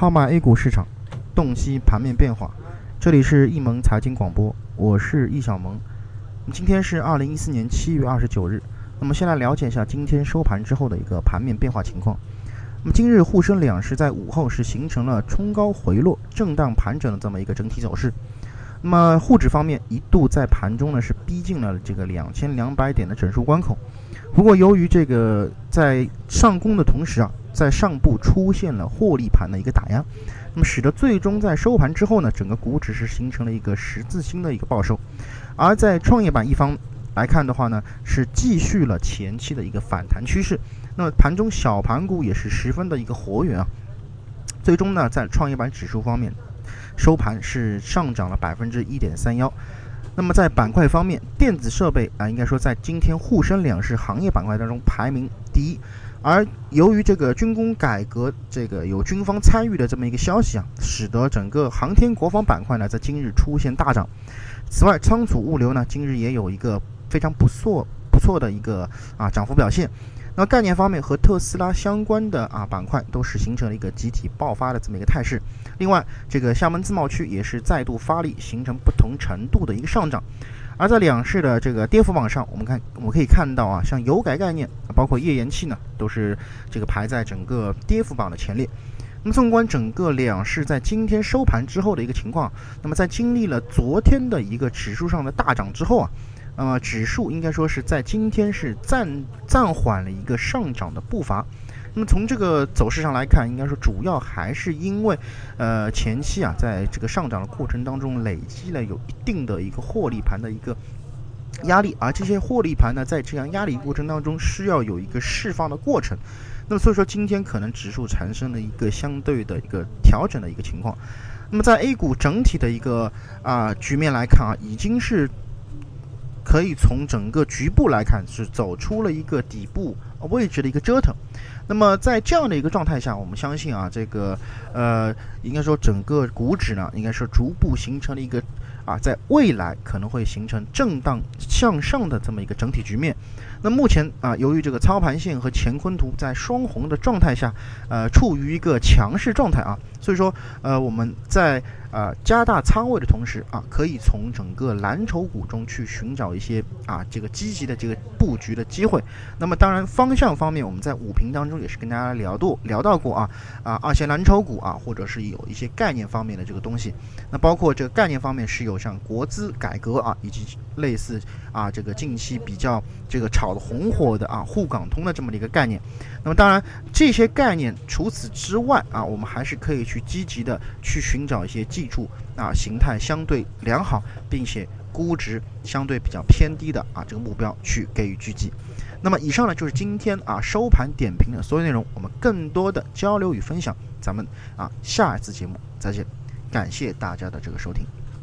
号码 A 股市场，洞悉盘面变化。这里是易盟财经广播，我是易小萌。今天是二零一四年七月二十九日。那么先来了解一下今天收盘之后的一个盘面变化情况。那么今日沪深两市在午后是形成了冲高回落、震荡盘整的这么一个整体走势。那么沪指方面一度在盘中呢是逼近了这个两千两百点的整数关口。不过由于这个在上攻的同时啊。在上部出现了获利盘的一个打压，那么使得最终在收盘之后呢，整个股指是形成了一个十字星的一个报收。而在创业板一方来看的话呢，是继续了前期的一个反弹趋势。那么盘中小盘股也是十分的一个活跃啊。最终呢，在创业板指数方面，收盘是上涨了百分之一点三幺。那么在板块方面，电子设备啊，应该说在今天沪深两市行业板块当中排名第一。而由于这个军工改革，这个有军方参与的这么一个消息啊，使得整个航天国防板块呢在今日出现大涨。此外，仓储物流呢今日也有一个非常不错不错的一个啊涨幅表现。那概念方面和特斯拉相关的啊板块都是形成了一个集体爆发的这么一个态势。另外，这个厦门自贸区也是再度发力，形成不同程度的一个上涨。而在两市的这个跌幅榜上，我们看我们可以看到啊，像油改概念，包括页岩气呢，都是这个排在整个跌幅榜的前列。那么纵观整个两市在今天收盘之后的一个情况，那么在经历了昨天的一个指数上的大涨之后啊，那么指数应该说是在今天是暂暂缓了一个上涨的步伐。那么从这个走势上来看，应该说主要还是因为，呃，前期啊，在这个上涨的过程当中累积了有一定的一个获利盘的一个压力，而这些获利盘呢，在这样压力过程当中需要有一个释放的过程。那么所以说，今天可能指数产生了一个相对的一个调整的一个情况。那么在 A 股整体的一个啊局面来看啊，已经是可以从整个局部来看是走出了一个底部位置的一个折腾。那么在这样的一个状态下，我们相信啊，这个呃，应该说整个股指呢，应该是逐步形成了一个啊，在未来可能会形成震荡向上的这么一个整体局面。那目前啊，由于这个操盘线和乾坤图在双红的状态下，呃，处于一个强势状态啊，所以说呃，我们在。啊，加大仓位的同时啊，可以从整个蓝筹股中去寻找一些啊这个积极的这个布局的机会。那么当然方向方面，我们在五评当中也是跟大家聊过聊到过啊啊二线蓝筹股啊，或者是有一些概念方面的这个东西。那包括这个概念方面是有像国资改革啊，以及类似啊这个近期比较这个炒的红火的啊沪港通的这么的一个概念。那么当然这些概念除此之外啊，我们还是可以去积极的去寻找一些。技术啊，形态相对良好，并且估值相对比较偏低的啊，这个目标去给予狙击。那么以上呢就是今天啊收盘点评的所有内容，我们更多的交流与分享，咱们啊下一次节目再见，感谢大家的这个收听。